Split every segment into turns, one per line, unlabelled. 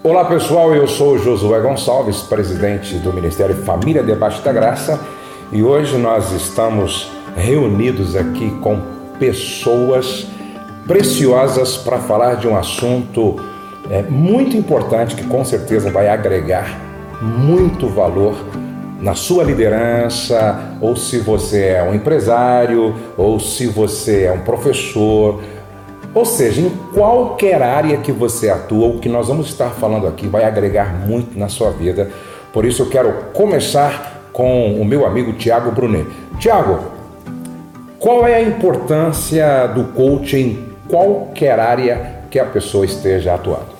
Olá pessoal, eu sou Josué Gonçalves, presidente do Ministério Família Debaixo da Graça, e hoje nós estamos reunidos aqui com pessoas preciosas para falar de um assunto é, muito importante que com certeza vai agregar muito valor na sua liderança, ou se você é um empresário, ou se você é um professor, ou seja, em qualquer área que você atua, o que nós vamos estar falando aqui vai agregar muito na sua vida. Por isso eu quero começar com o meu amigo Tiago Brunet. Tiago, qual é a importância do coaching em qualquer área que a pessoa esteja atuando?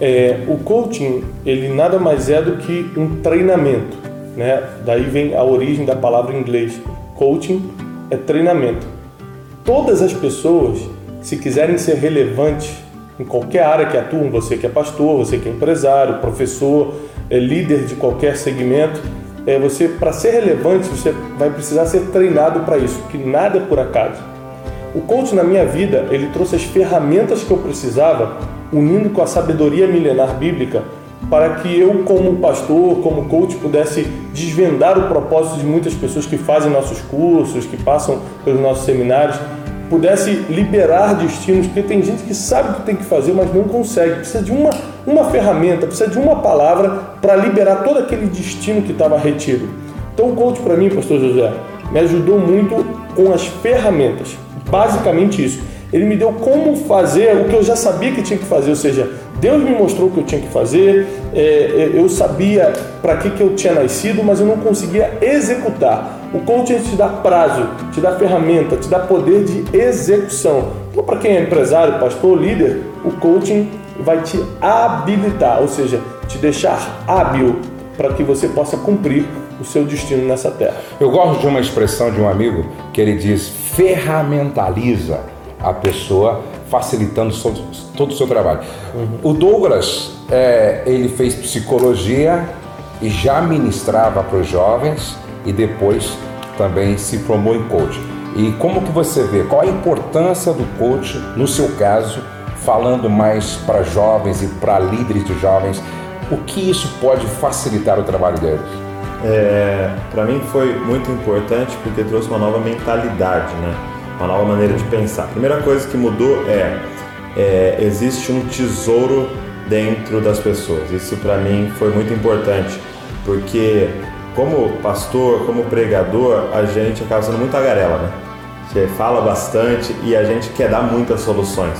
É, o coaching ele nada mais é do que um treinamento, né? Daí vem a origem da palavra em inglês. Coaching é treinamento. Todas as pessoas se quiserem ser relevantes em qualquer área que atuam, você que é pastor, você que é empresário, professor, é líder de qualquer segmento, é você para ser relevante você vai precisar ser treinado para isso, que nada é por acaso. O coach na minha vida ele trouxe as ferramentas que eu precisava, unindo com a sabedoria milenar bíblica, para que eu como pastor, como coach pudesse desvendar o propósito de muitas pessoas que fazem nossos cursos, que passam pelos nossos seminários pudesse liberar destinos, porque tem gente que sabe o que tem que fazer, mas não consegue. Precisa de uma, uma ferramenta, precisa de uma palavra para liberar todo aquele destino que estava retido. Então, o coach para mim, pastor José, me ajudou muito com as ferramentas. Basicamente isso. Ele me deu como fazer o que eu já sabia que tinha que fazer, ou seja, Deus me mostrou o que eu tinha que fazer, é, é eu sabia para que, que eu tinha nascido, mas eu não conseguia executar. O coaching te dá prazo, te dá ferramenta, te dá poder de execução. Então, para quem é empresário, pastor, líder, o coaching vai te habilitar, ou seja, te deixar hábil para que você possa cumprir o seu destino nessa terra.
Eu gosto de uma expressão de um amigo que ele diz: ferramentaliza a pessoa, facilitando todo o seu trabalho. Uhum. O Douglas, é, ele fez psicologia e já ministrava para os jovens e depois também se formou em coach. E como que você vê, qual a importância do coach no seu caso, falando mais para jovens e para líderes de jovens, o que isso pode facilitar o trabalho deles?
É, para mim foi muito importante porque trouxe uma nova mentalidade, né? Uma nova maneira de pensar. A primeira coisa que mudou é, é existe um tesouro dentro das pessoas. Isso para mim foi muito importante porque como pastor, como pregador, a gente acaba sendo muito tagarela, né? Você fala bastante e a gente quer dar muitas soluções.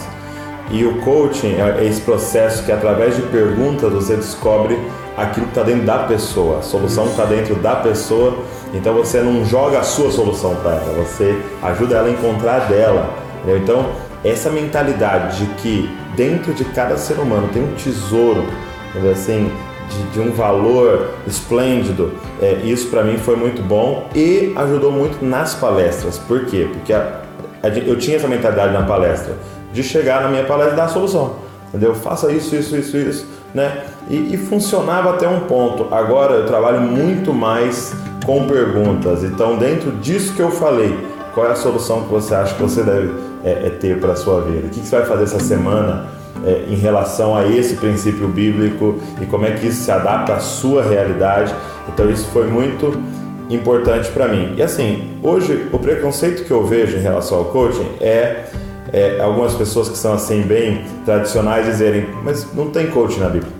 E o coaching é esse processo que, através de perguntas, você descobre aquilo que está dentro da pessoa. A solução está dentro da pessoa. Então você não joga a sua solução para ela, você ajuda ela a encontrar dela. Entendeu? Então, essa mentalidade de que dentro de cada ser humano tem um tesouro, entendeu? assim, de, de um valor esplêndido. É, isso para mim foi muito bom e ajudou muito nas palestras. Por quê? Porque a, a, eu tinha essa mentalidade na palestra de chegar na minha palestra e dar a solução. Entendeu? Faça isso, isso, isso, isso, né? E, e funcionava até um ponto. Agora eu trabalho muito mais com perguntas. Então, dentro disso que eu falei, qual é a solução que você acha que você deve é, é ter para a sua vida? O que, você vai fazer essa semana? é, em relação a esse princípio bíblico e como é que isso se adapta à sua realidade. Então isso foi muito importante para mim. E assim, hoje o preconceito que eu vejo em relação ao coaching é, é, algumas pessoas que são assim bem tradicionais dizerem, mas não tem coaching na Bíblia,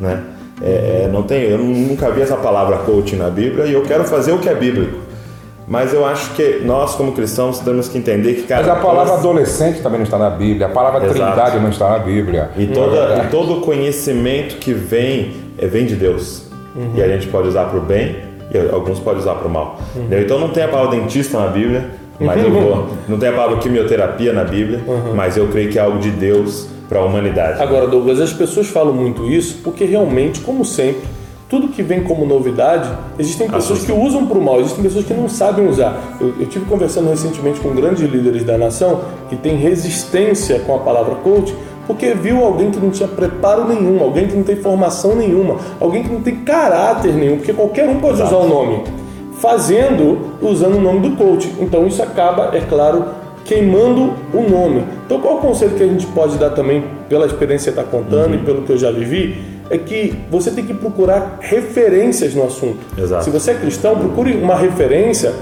né? É, é não tem, eu nunca vi essa palavra coaching na Bíblia e eu quero fazer o que é bíblico. Mas eu acho que nós, como cristãos, temos que entender que, cara.
Mas a palavra nós... adolescente também não está na Bíblia, a palavra Exato. trindade não está na Bíblia.
E, toda, é e todo conhecimento que vem, é, vem de Deus. Uhum. E a gente pode usar para o bem e alguns podem usar para o mal. Uhum. Então não tem a palavra dentista na Bíblia, mas eu vou. Não tem a palavra quimioterapia na Bíblia, uhum. mas eu creio que é algo de Deus para a humanidade.
Agora, Douglas, as pessoas falam muito isso porque realmente, como sempre, tudo que vem como novidade, existem pessoas que usam para o mal, existem pessoas que não sabem usar. Eu, eu tive conversando recentemente com grandes líderes da nação que têm resistência com a palavra coach, porque viu alguém que não tinha preparo nenhum, alguém que não tem formação nenhuma, alguém que não tem caráter nenhum, porque qualquer um pode Exato. usar o nome, fazendo, usando o nome do coach. Então isso acaba, é claro, queimando o nome. Então qual é o conselho que a gente pode dar também, pela experiência que está contando uhum. e pelo que eu já vivi? é que você tem que procurar referências no assunto.
Exato.
Se você é cristão, procure uma referência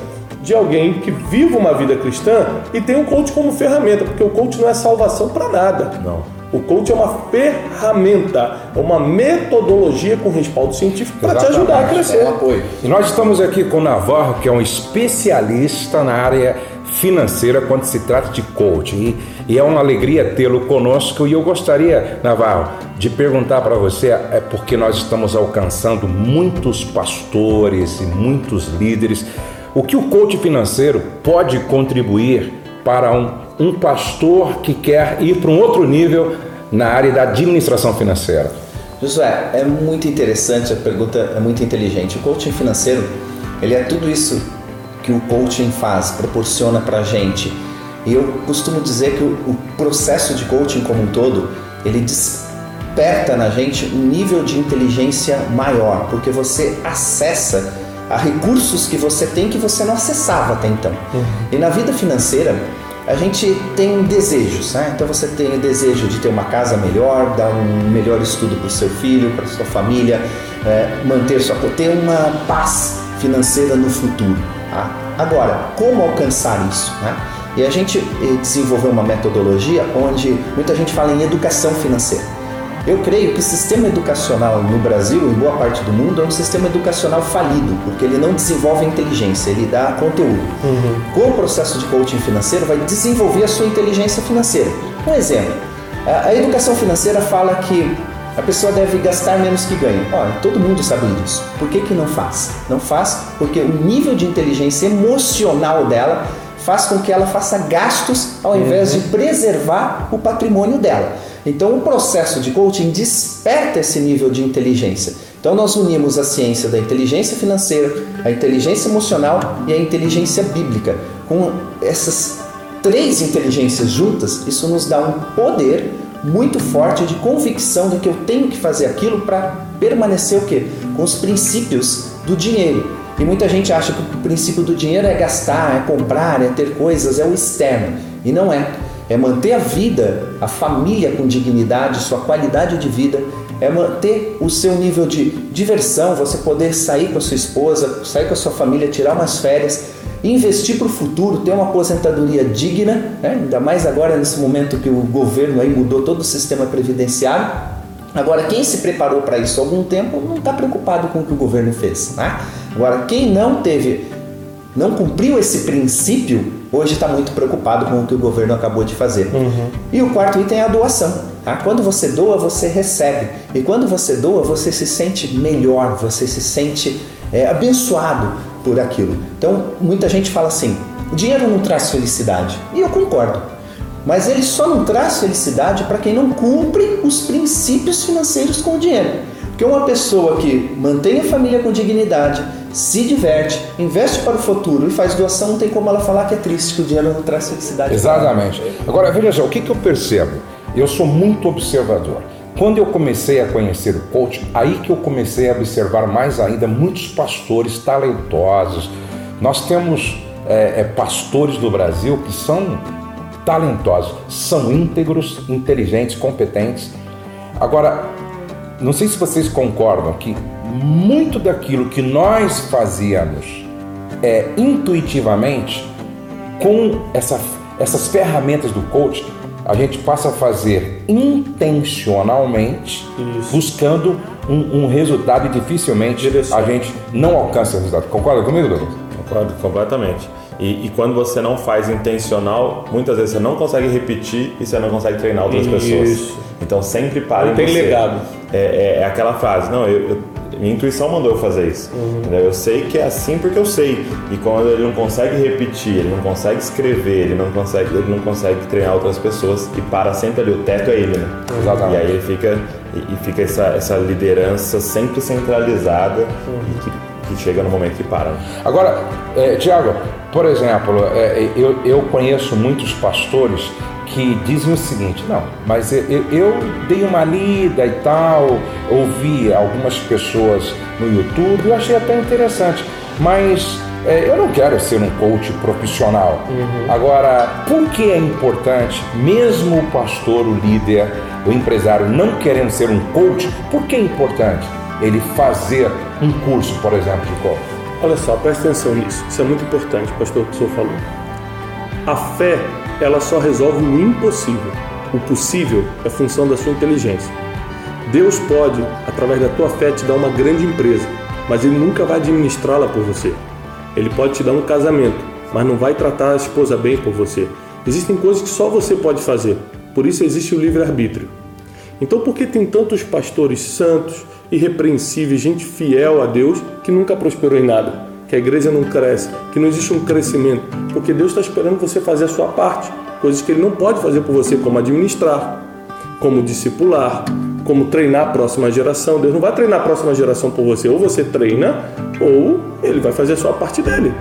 de alguém que vive uma vida cristã e tem o coach como ferramenta, porque o coach não é salvação para nada.
Não.
O coach é uma ferramenta, é uma metodologia com respaldo científico para te ajudar a crescer.
É um apoio. E nós estamos aqui com o Navarro, que é um especialista na área financeira quando se trata de coaching. E, e é uma alegria tê-lo conosco. E eu gostaria, Navarro, de perguntar para você, é porque nós estamos alcançando muitos pastores e muitos líderes, o que o coach financeiro pode contribuir para um um pastor que quer ir para um outro nível na área da administração financeira?
Josué, é muito interessante, a pergunta é muito inteligente. O coaching financeiro, ele é tudo isso que o coaching faz, proporciona para a gente. E eu costumo dizer que o, o processo de coaching como um todo, ele desperta na gente um nível de inteligência maior, porque você acessa a recursos que você tem que você não acessava até então. Uhum. E na vida financeira, a gente tem desejos, né? Então você tem o desejo de ter uma casa melhor, dar um melhor estudo para o seu filho, para sua família, é, manter sua ter uma paz financeira no futuro. Tá? Agora, como alcançar isso? Né? E a gente eh, desenvolveu uma metodologia onde muita gente fala em educação financeira. Eu creio que o sistema educacional no Brasil, em boa parte do mundo, é um sistema educacional falido, porque ele não desenvolve a inteligência, ele dá conteúdo. Uhum. Com o processo de coaching financeiro, vai desenvolver a sua inteligência financeira. Um exemplo: a educação financeira fala que a pessoa deve gastar menos que ganha. Olha, todo mundo sabe disso. Por que, que não faz? Não faz porque o nível de inteligência emocional dela faz com que ela faça gastos ao invés uhum. de preservar o patrimônio dela. Então, o processo de coaching desperta esse nível de inteligência. Então, nós unimos a ciência da inteligência financeira, a inteligência emocional e a inteligência bíblica. Com essas três inteligências juntas, isso nos dá um poder muito forte de convicção de que eu tenho que fazer aquilo para permanecer o quê? Com os princípios do dinheiro. E muita gente acha que o princípio do dinheiro é gastar, é comprar, é ter coisas, é o externo. E não é é manter a vida, a família com dignidade, sua qualidade de vida, é manter o seu nível de diversão, você poder sair com a sua esposa, sair com a sua família, tirar umas férias, investir para o futuro, ter uma aposentadoria digna, né? ainda mais agora nesse momento que o governo aí mudou todo o sistema previdenciário. Agora, quem se preparou para isso há algum tempo não está preocupado com o que o governo fez. Né? Agora, quem não teve, não cumpriu esse princípio, hoje está muito preocupado com o que o governo acabou de fazer. Uhum. E o quarto item é a doação. Tá? Quando você doa, você recebe. E quando você doa, você se sente melhor, você se sente é, abençoado por aquilo. Então, muita gente fala assim: o dinheiro não traz felicidade. E eu concordo. Mas ele só não traz felicidade para quem não cumpre os princípios financeiros com o dinheiro. Porque uma pessoa que mantém a família com dignidade, se diverte, investe para o futuro e faz doação, não tem como ela falar que é triste, que o dinheiro não traz felicidade.
Exatamente. Agora, veja só, o que, que eu percebo? Eu sou muito observador. Quando eu comecei a conhecer o coach, aí que eu comecei a observar mais ainda muitos pastores talentosos. Nós temos é, é, pastores do Brasil que são talentosos, são íntegros, inteligentes, competentes. Agora, não sei se vocês concordam que muito daquilo que nós fazíamos é, intuitivamente, com essa, essas ferramentas do coach, a gente passa a fazer intencionalmente, Isso. buscando um, um, resultado e dificilmente a gente não alcança o resultado. Concorda comigo, Douglas?
Concordo completamente. E, e, quando você não faz intencional, muitas vezes você não consegue repetir e você não consegue treinar outras Isso. pessoas. Então sempre
não em tem você. legado.
É, é, é, aquela frase, não, eu, eu minha intuição mandou eu fazer isso. Uhum. Eu sei que é assim porque eu sei. E quando ele não consegue repetir, ele não consegue escrever, ele não consegue, ele não consegue treinar outras pessoas e para sempre ali, o teto é ele, né? Exatamente. E aí ele fica e, fica essa, essa liderança sempre centralizada uhum. e que, que, chega no momento que para. Né?
Agora, é, Tiago, por exemplo, é, eu, eu conheço muitos pastores que dizem o seguinte: não, mas eu, eu, dei uma lida e tal, ouvi algumas pessoas no YouTube, eu achei até interessante, mas é, eu não quero ser um coach profissional. Uhum. Agora, por que é importante, mesmo o pastor, o líder, o empresário não querendo ser um coach, por que é importante ele fazer um curso, por exemplo, de coach?
Olha só, presta atenção nisso. Isso é muito importante, pastor, que o senhor falou. A fé, ela só resolve o impossível. O possível é função da sua inteligência. Deus pode, através da tua fé, te dar uma grande empresa, mas Ele nunca vai administrá-la por você. Ele pode te dar um casamento, mas não vai tratar a esposa bem por você. Existem coisas que só você pode fazer, por isso existe o livre-arbítrio. Então, por que tem tantos pastores santos, irrepreensíveis, gente fiel a Deus que nunca prosperou em nada? Que a igreja não cresce, que não existe um crescimento? Porque Deus está esperando você fazer a sua parte, coisas que Ele não pode fazer por você, como administrar, como discipular, como treinar a próxima geração. Deus não vai treinar a próxima geração por você. Ou você treina, ou ele vai fazer a sua parte dele.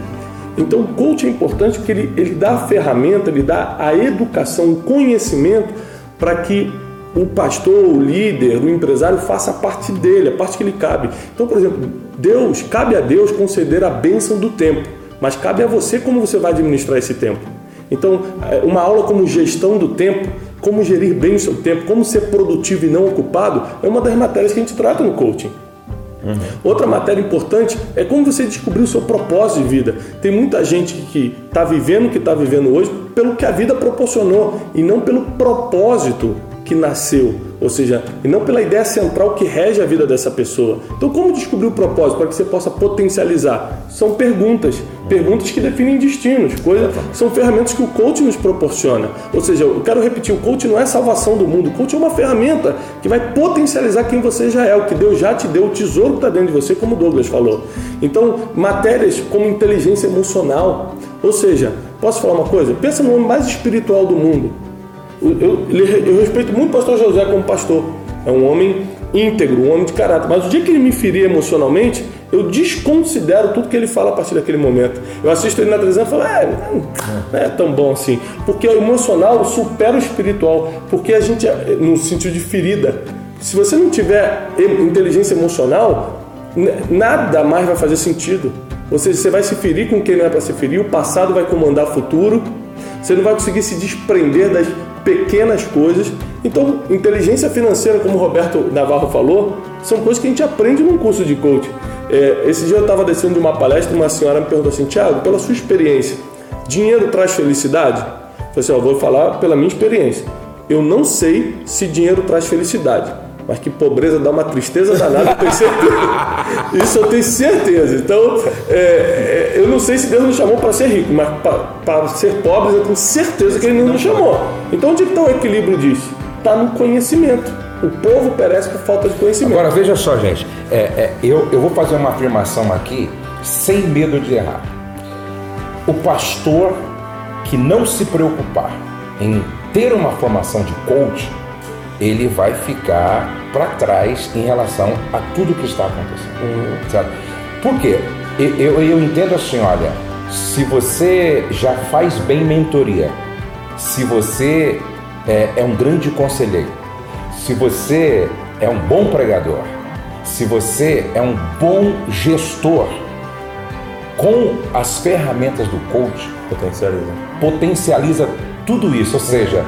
Então, o coach é importante porque ele, ele dá a ferramenta, ele dá a educação, o conhecimento para que o pastor, o líder, o empresário faça a parte dele, a parte que lhe cabe. Então, por exemplo, Deus, cabe a Deus conceder a bênção do tempo, mas cabe a você como você vai administrar esse tempo. Então, é, uma aula como gestão do tempo como gerir bem o seu tempo, como ser produtivo e não ocupado, é uma das matérias que a gente trata no coaching. Uhum. Outra matéria importante é como você descobrir o seu propósito de vida. Tem muita gente que está vivendo o que está vivendo hoje pelo que a vida proporcionou e não pelo propósito que nasceu, ou seja, e não pela ideia central que rege a vida dessa pessoa. Então, como descobrir o propósito para que você possa potencializar? São perguntas, perguntas que definem destinos, coisas, são ferramentas que o coach nos proporciona. Ou seja, eu quero repetir, o coach não é salvação do mundo, o coach é uma ferramenta que vai potencializar quem você já é, o que Deus já te deu, o tesouro que está dentro de você, como o Douglas falou. Então, matérias como inteligência emocional, ou seja, posso falar uma coisa? Pensa no homem mais espiritual do mundo eu, eu respeito muito o pastor José como pastor. É um homem íntegro, um homem de caráter. Mas o dia que ele me ferir emocionalmente, eu desconsidero tudo que ele fala a partir daquele momento. Eu assisto ele na televisão e falo, é, não é tão bom assim. Porque o emocional supera o espiritual. Porque a gente, no sentido de ferida, se você não tiver inteligência emocional, nada mais vai fazer sentido. Ou seja, você vai se ferir com quem não é para se ferir, o passado vai comandar o futuro, você não vai conseguir se desprender das pequenas coisas. Então, inteligência financeira, como o Roberto Navarro falou, são coisas que a gente aprende num curso de coaching. É, esse dia eu estava descendo de uma palestra e uma senhora me perguntou assim: Tiago, pela sua experiência, dinheiro traz felicidade? Eu falei assim: ó, vou falar pela minha experiência. Eu não sei se dinheiro traz felicidade, mas que pobreza dá uma tristeza danada, eu tenho certeza. Isso eu tenho certeza. Então, é, é, eu não sei se Deus nos chamou para ser rico, mas para ser pobre eu tenho certeza que Ele não nos chamou. Então, onde está o equilíbrio disso? Está no conhecimento. O povo perece por falta de conhecimento.
Agora, veja só, gente. É, é, eu, eu vou fazer uma afirmação aqui sem medo de errar. O pastor que não se preocupar em ter uma formação de coach, ele vai ficar para trás em relação a tudo que está acontecendo. Uhum. Certo? Por quê? Eu, eu, eu entendo assim, olha, se você já faz bem mentoria, se você é, é um grande conselheiro, se você é um bom pregador, se você é um bom gestor, com as ferramentas do coach,
potencializa,
potencializa tudo isso, ou seja,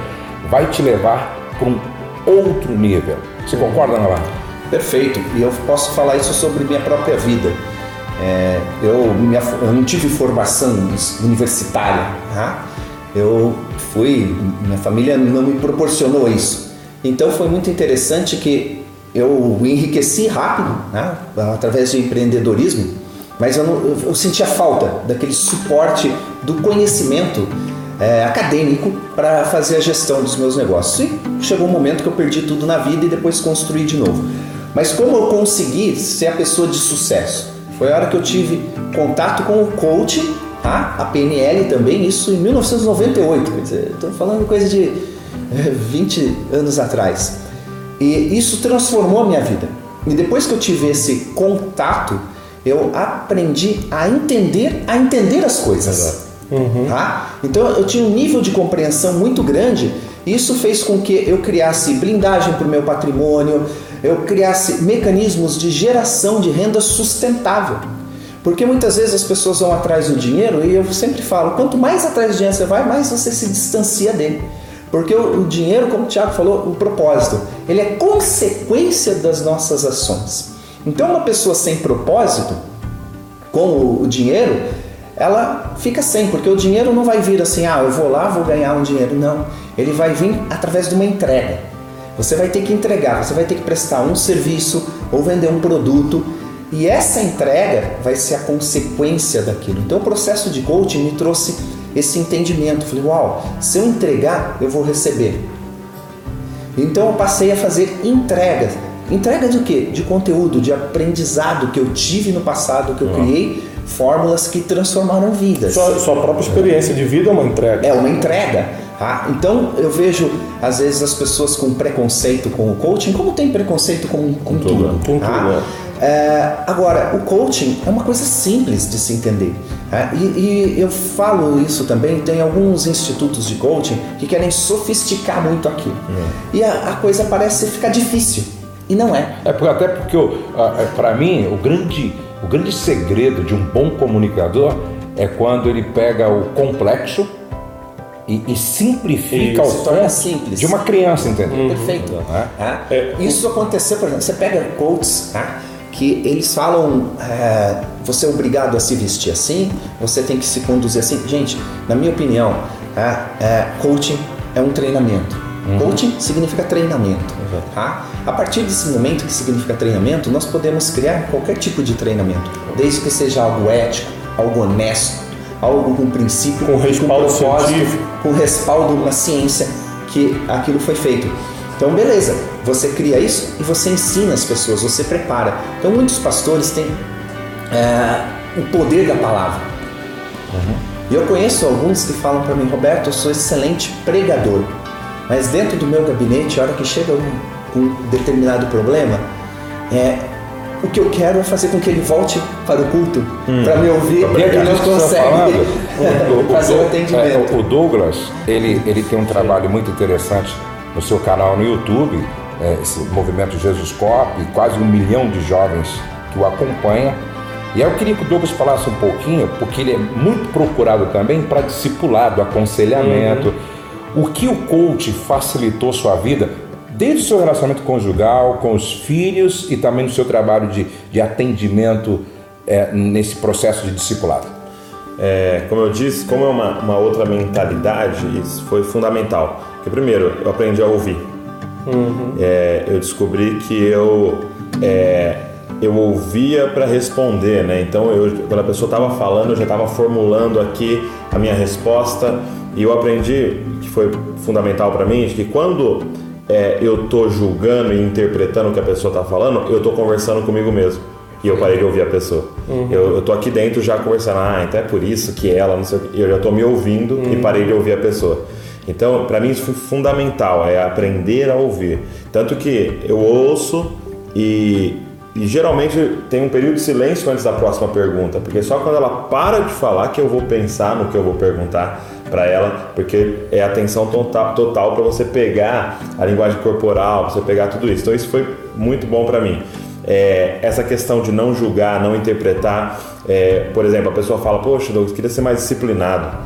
vai te levar para um outro nível. Você concorda, Navarro?
Perfeito. E eu posso falar isso sobre minha própria vida. É, eu, minha, eu, não tive formação universitária. Tá? Eu fui, minha família não me proporcionou isso. Então foi muito interessante que eu enriqueci rápido, né? através de empreendedorismo, mas eu, não, eu sentia falta daquele suporte do conhecimento é, acadêmico para fazer a gestão dos meus negócios. E chegou um momento que eu perdi tudo na vida e depois construí de novo. Mas como eu consegui ser a pessoa de sucesso? Foi a hora que eu tive contato com o coach, tá? a PNL também, isso em 1998. Quer dizer, estou falando coisa de 20 é, anos atrás. E isso transformou a minha vida. E depois que eu tive esse contato, eu aprendi a entender, a entender as coisas. Uhum. Tá? Então eu tinha um nível de compreensão muito grande. Isso fez com que eu criasse blindagem para o meu patrimônio, eu criasse mecanismos de geração de renda sustentável. Porque muitas vezes as pessoas vão atrás do dinheiro e eu sempre falo, quanto mais atrás do dinheiro você vai, mais você se distancia dele. Porque o, o dinheiro, como o Tiago falou, o propósito, ele é consequência das nossas ações. Então uma pessoa sem propósito, com o, o dinheiro, ela fica sem, porque o dinheiro não vai vir assim, ah, eu vou lá, vou ganhar um dinheiro. Não, ele vai vir através de uma entrega. Você vai ter que entregar, você vai ter que prestar um serviço ou vender um produto e essa entrega vai ser a consequência daquilo. Então, o processo de coaching me trouxe esse entendimento. Falei, uau, se eu entregar, eu vou receber. Então, eu passei a fazer entregas. Entrega de quê? De conteúdo, de aprendizado que eu tive no passado, que eu criei fórmulas que transformaram vidas.
Sua, sua própria experiência de vida é uma entrega.
É uma entrega. Tá? Então eu vejo às vezes as pessoas com preconceito com o coaching, como tem preconceito com, com, com tudo.
Com
tá?
tudo, é.
É, agora, o coaching é uma coisa simples de se entender. Né? E, e, eu falo isso também, tem alguns institutos de coaching que querem sofisticar muito aquilo. É. E a, a, coisa parece ficar difícil. E não é.
É porque, até porque, é, para mim, o grande, o grande segredo de um bom comunicador é quando ele pega o complexo e, e, simplifica
Isso,
ao ponto
simples.
de uma criança, entendeu?
Uhum. Perfeito. É. Isso aconteceu, por exemplo, você pega quotes, tá? que eles falam é, você é obrigado a se vestir assim, você tem que se conduzir assim. Gente, na minha opinião, é, é, coaching é um treinamento. Uhum. Coaching significa treinamento. Uhum. Tá? A partir desse momento que significa treinamento, nós podemos criar qualquer tipo de treinamento, desde que seja algo ético, algo honesto, algo com princípio,
com respaldo
com
propósito, científico.
com respaldo na ciência que aquilo foi feito. Então, beleza, você cria isso e você ensina as pessoas, você prepara. Então, muitos pastores têm é, o poder da palavra. Uhum. E eu conheço alguns que falam para mim, Roberto, eu sou excelente pregador, mas dentro do meu gabinete, a hora que chega um, um determinado problema, é, o que eu quero é fazer com que ele volte para o culto, hum. para me ouvir, e ele não consegue
o, fazer o, atendimento. É, o Douglas, ele, ele tem um trabalho muito interessante no seu canal no YouTube, é, esse movimento Jesus Cop, quase um milhão de jovens que o acompanham. E aí eu queria que o Douglas falasse um pouquinho, porque ele é muito procurado também para discipulado, aconselhamento. Uhum. O que o coach facilitou sua vida, desde o seu relacionamento conjugal, com os filhos e também no seu trabalho de, de atendimento é, nesse processo de discipulado?
É, como eu disse, como é uma, uma outra mentalidade, isso foi fundamental. Porque, primeiro, eu aprendi a ouvir. Uhum. É, eu descobri que eu, é, eu ouvia para responder, né? Então, eu, quando a pessoa estava falando, eu já estava formulando aqui a minha resposta. E eu aprendi, que foi fundamental para mim, que quando é, eu estou julgando e interpretando o que a pessoa está falando, eu estou conversando comigo mesmo e eu parei de ouvir a pessoa. Uhum. Eu, eu tô aqui dentro já conversando, ah, então é por isso que ela, não sei o que. Eu já tô me ouvindo uhum. e parei de ouvir a pessoa. Então, para mim isso foi fundamental, é aprender a ouvir. Tanto que eu ouço e, e geralmente tem um período de silêncio antes da próxima pergunta, porque só quando ela para de falar que eu vou pensar no que eu vou perguntar para ela, porque é atenção total, total para você pegar a linguagem corporal, você pegar tudo isso. Então isso foi muito bom para mim é, essa questão de não julgar, não interpretar. É, por exemplo, a pessoa fala, poxa, Douglas, queria ser mais disciplinado.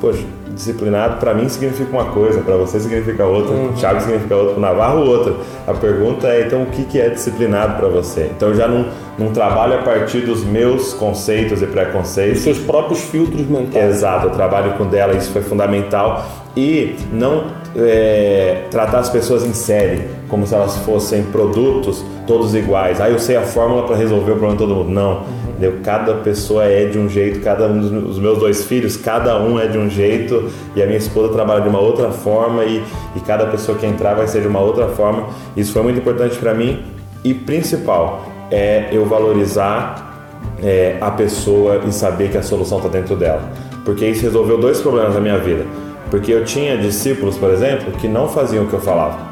Poxa, disciplinado para mim significa uma coisa, para você significa outra, uhum. Thiago significa outra, para Navarro outra. A pergunta é então o que, que é disciplinado para você? Então eu já não, não trabalho a partir dos meus conceitos e preconceitos. Os
seus próprios filtros mentais.
Exato, eu trabalho com dela, isso foi fundamental. E não é, tratar as pessoas em série, como se elas fossem produtos todos iguais. Ah, eu sei a fórmula para resolver o problema de todo mundo. Não. Uhum. Cada pessoa é de um jeito, cada um dos meus dois filhos, cada um é de um jeito, e a minha esposa trabalha de uma outra forma, e, e cada pessoa que entrar vai ser de uma outra forma. Isso foi muito importante para mim. E principal é eu valorizar é, a pessoa e saber que a solução está dentro dela. Porque isso resolveu dois problemas na minha vida porque eu tinha discípulos, por exemplo, que não faziam o que eu falava.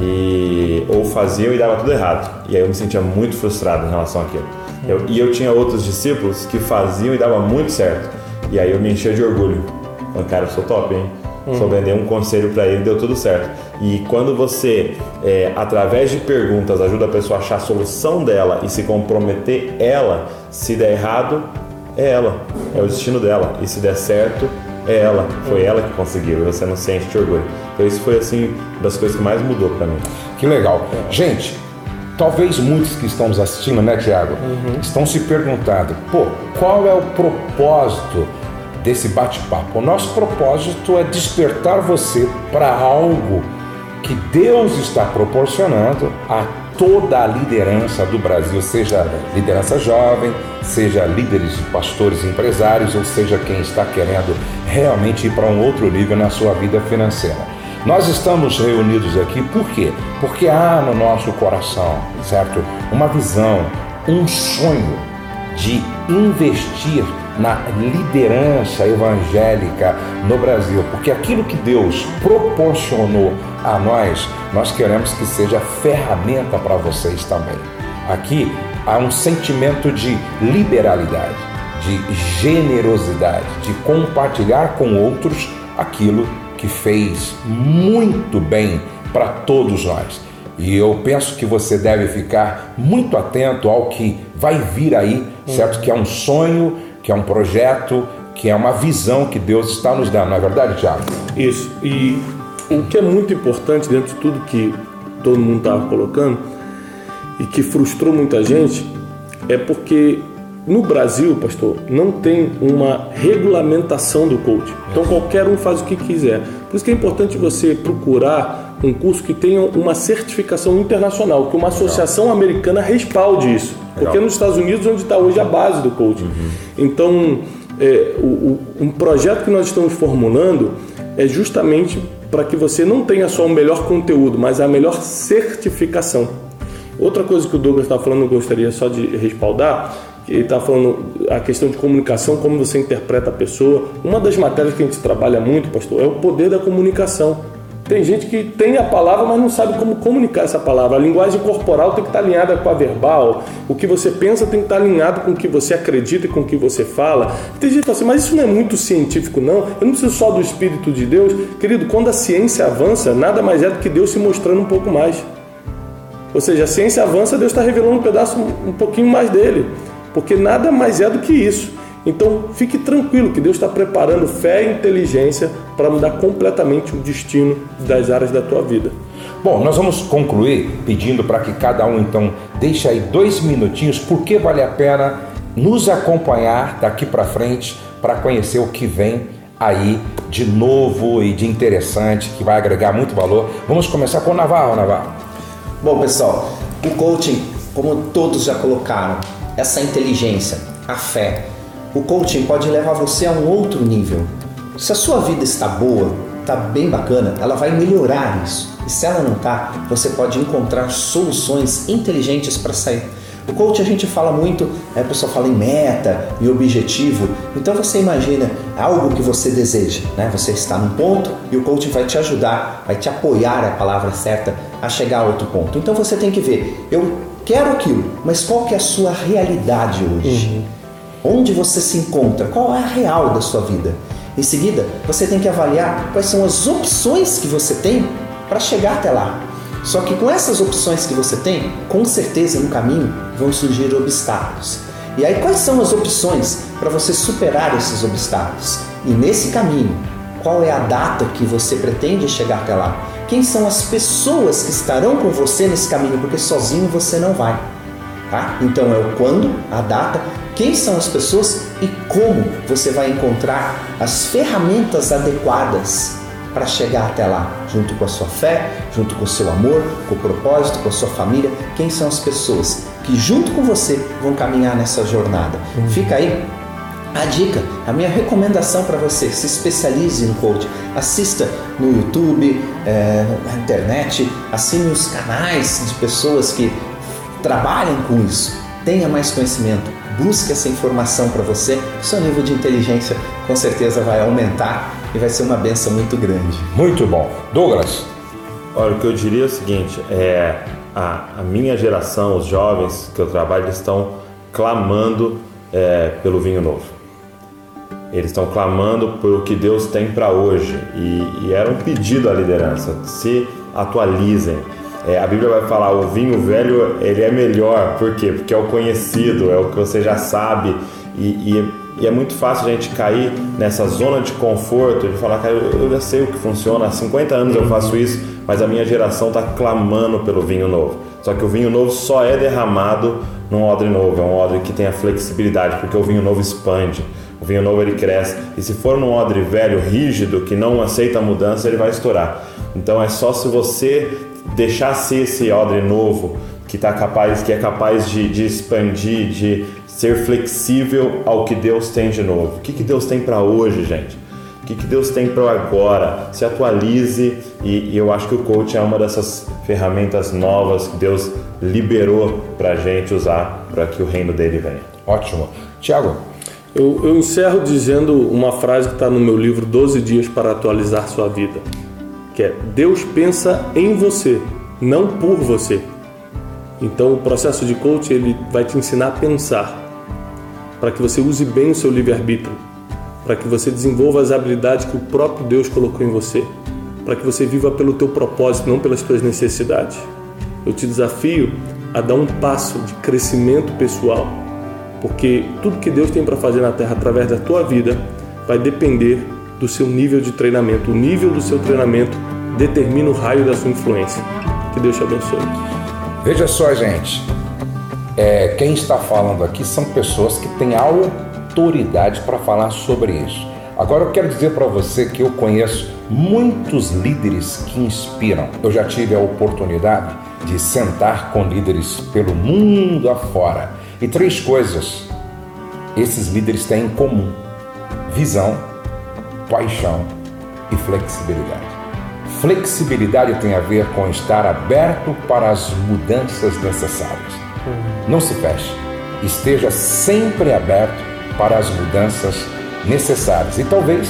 E, ou faziam e dava tudo errado. E aí eu me sentia muito frustrado em relação àquilo. Eu, e eu tinha outros discípulos que faziam e dava muito certo. E aí eu me enchia de orgulho. Falei, cara, eu sou top, hein? Só uhum. dei um conselho para ele, deu tudo certo. E quando você, é, através de perguntas, ajuda a pessoa a achar a solução dela e se comprometer ela, Se der errado, é ela, é o destino dela. E se der certo, é ela, foi ela que conseguiu, e você não sente de orgulho. Então isso foi assim das coisas que mais mudou para mim.
Que legal. Gente, talvez muitos que estão nos assistindo, né, Tiago, uhum. estão se perguntando, pô, qual é o propósito desse bate-papo? O nosso propósito é despertar você para algo que Deus está proporcionando a toda a liderança do Brasil, seja liderança jovem, seja líderes, pastores, empresários, ou seja quem está querendo realmente ir para um outro nível na sua vida financeira. Nós estamos reunidos aqui por quê? Porque há no nosso coração, certo? Uma visão, um sonho de investir na liderança evangélica no Brasil, porque aquilo que Deus proporcionou a nós, nós queremos que seja ferramenta para vocês também. Aqui há um sentimento de liberalidade, de generosidade, de compartilhar com outros aquilo que fez muito bem para todos nós. E eu penso que você deve ficar muito atento ao que vai vir aí, certo? Que é um sonho, que é um projeto, que é uma visão que Deus está nos dando, não é verdade, Tiago?
Isso. E o que é muito importante dentro de tudo que todo mundo estava colocando e que frustrou muita gente é porque no Brasil, pastor, não tem uma regulamentação do coach. Então qualquer um faz o que quiser. Por isso que é importante você procurar um curso que tenha uma certificação internacional, que uma associação americana respalde isso. Porque é nos Estados Unidos onde está hoje a base do coaching. Uhum. Então, é, o, o, um projeto que nós estamos formulando é justamente para que você não tenha só o melhor conteúdo, mas a melhor certificação. Outra coisa que o Douglas está falando, eu gostaria só de respaldar, ele está falando a questão de comunicação, como você interpreta a pessoa. Uma das matérias que a gente trabalha muito, pastor, é o poder da comunicação. Tem gente que tem a palavra, mas não sabe como comunicar essa palavra. A linguagem corporal tem que estar alinhada com a verbal. O que você pensa tem que estar alinhado com o que você acredita e com o que você fala. Tem gente que fala assim, mas isso não é muito científico, não. Eu não preciso só do Espírito de Deus. Querido, quando a ciência avança, nada mais é do que Deus se mostrando um pouco mais. Ou seja, a ciência avança, Deus está revelando um pedaço, um pouquinho mais dele. Porque nada mais é do que isso. Então fique tranquilo que Deus está preparando fé e inteligência para mudar completamente o destino das áreas da tua vida.
Bom, nós vamos concluir pedindo para que cada um então deixe aí dois minutinhos, porque vale a pena nos acompanhar daqui para frente para conhecer o que vem aí de novo e de interessante, que vai agregar muito valor. Vamos começar com o Navarro, Navarro.
Bom, pessoal, o coaching, como todos já colocaram, essa inteligência, a fé, o coaching pode levar você a um outro nível. Se a sua vida está boa, está bem bacana, ela vai melhorar isso. E se ela não está, você pode encontrar soluções inteligentes para sair. O coach a gente fala muito, a pessoa fala em meta e objetivo. Então você imagina algo que você deseja, né? Você está num ponto e o coach vai te ajudar, vai te apoiar é a palavra certa a chegar a outro ponto. Então você tem que ver, eu quero aquilo, mas qual que é a sua realidade hoje? Uhum. Onde você se encontra? Qual é a real da sua vida? Em seguida, você tem que avaliar quais são as opções que você tem para chegar até lá. Só que com essas opções que você tem, com certeza no caminho vão surgir obstáculos. E aí, quais são as opções para você superar esses obstáculos? E nesse caminho, qual é a data que você pretende chegar até lá? Quem são as pessoas que estarão com você nesse caminho? Porque sozinho você não vai. Tá? Então é o quando, a data quem são as pessoas e como você vai encontrar as ferramentas adequadas para chegar até lá, junto com a sua fé, junto com o seu amor, com o propósito, com a sua família. Quem são as pessoas que, junto com você, vão caminhar nessa jornada? Uhum. Fica aí a dica, a minha recomendação para você: se especialize no coaching, assista no YouTube, é, na internet, assine os canais de pessoas que trabalham com isso. Tenha mais conhecimento, busque essa informação para você, seu nível de inteligência com certeza vai aumentar e vai ser uma benção muito grande.
Muito bom. Douglas.
Olha, o que eu diria é o seguinte, é a, a minha geração, os jovens que eu trabalho, estão clamando é, pelo vinho novo. Eles estão clamando pelo que Deus tem para hoje e, e, era um pedido à liderança: se atualizem, é, a Bíblia vai falar o vinho velho ele é melhor, por quê? Porque é o conhecido, é o que você já sabe e, e, e é muito fácil a gente cair nessa zona de conforto, de falar, cara, eu, eu já sei o que funciona, há 50 anos eu faço isso, mas a minha geração está clamando pelo vinho novo. Só que o vinho novo só é derramado num odre novo, é um odre que tem a flexibilidade, porque o vinho novo expande. O vinho novo ele cresce e se for num odre velho, rígido, que não aceita a mudança, ele vai estourar. Então é só se você deixar ser esse odre novo que tá capaz, que é capaz de, de expandir, de ser flexível ao que Deus tem de novo. O que, que Deus tem para hoje, gente? O que, que Deus tem para agora? Se atualize e, e, eu acho que o coach é uma dessas ferramentas novas que Deus liberou para a gente usar para que o reino dele venha.
Ótimo. Tiago,
eu, eu encerro dizendo uma frase que está no meu livro 12 Dias para Atualizar Sua Vida, que é Deus pensa em você, não por você. Então o processo de coaching ele vai te ensinar a pensar, para que você use bem o seu livre-arbítrio, para que você desenvolva as habilidades que o próprio Deus colocou em você, para que você viva pelo teu propósito, não pelas tuas necessidades. Eu te desafio a dar um passo de crescimento pessoal porque tudo que Deus tem para fazer na terra através da tua vida vai depender do seu nível de treinamento. O nível do seu treinamento determina o raio da sua influência. Que Deus te abençoe.
Veja só, gente. É, quem está falando aqui são pessoas que têm autoridade para falar sobre isso. Agora eu quero dizer para você que eu conheço muitos líderes que inspiram. Eu já tive a oportunidade de sentar com líderes pelo mundo afora e três coisas esses líderes têm em comum: visão, paixão e flexibilidade. Flexibilidade tem a ver com estar aberto para as mudanças necessárias. Não se feche, esteja sempre aberto para as mudanças necessárias. E talvez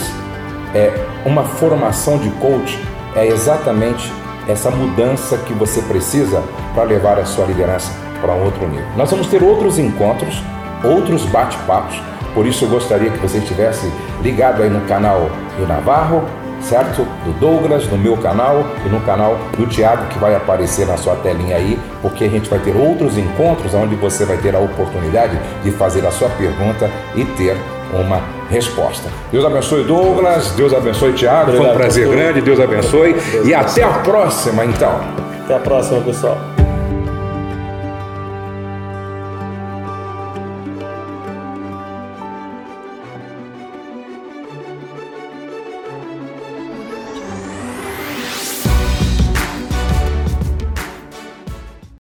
é uma formação de coach é exatamente essa mudança que você precisa para levar a sua liderança para um outro nível. Nós vamos ter outros encontros, outros bate-papos, por isso eu gostaria que você estivesse ligado aí no canal do Navarro, certo? Do Douglas, no meu canal e no canal do Tiago que vai aparecer na sua telinha aí, porque a gente vai ter outros encontros onde você vai ter a oportunidade de fazer a sua pergunta e ter uma resposta. Deus abençoe Douglas, Deus abençoe Tiago, foi um prazer grande, Deus abençoe Deus e até a próxima então.
Até a próxima, pessoal.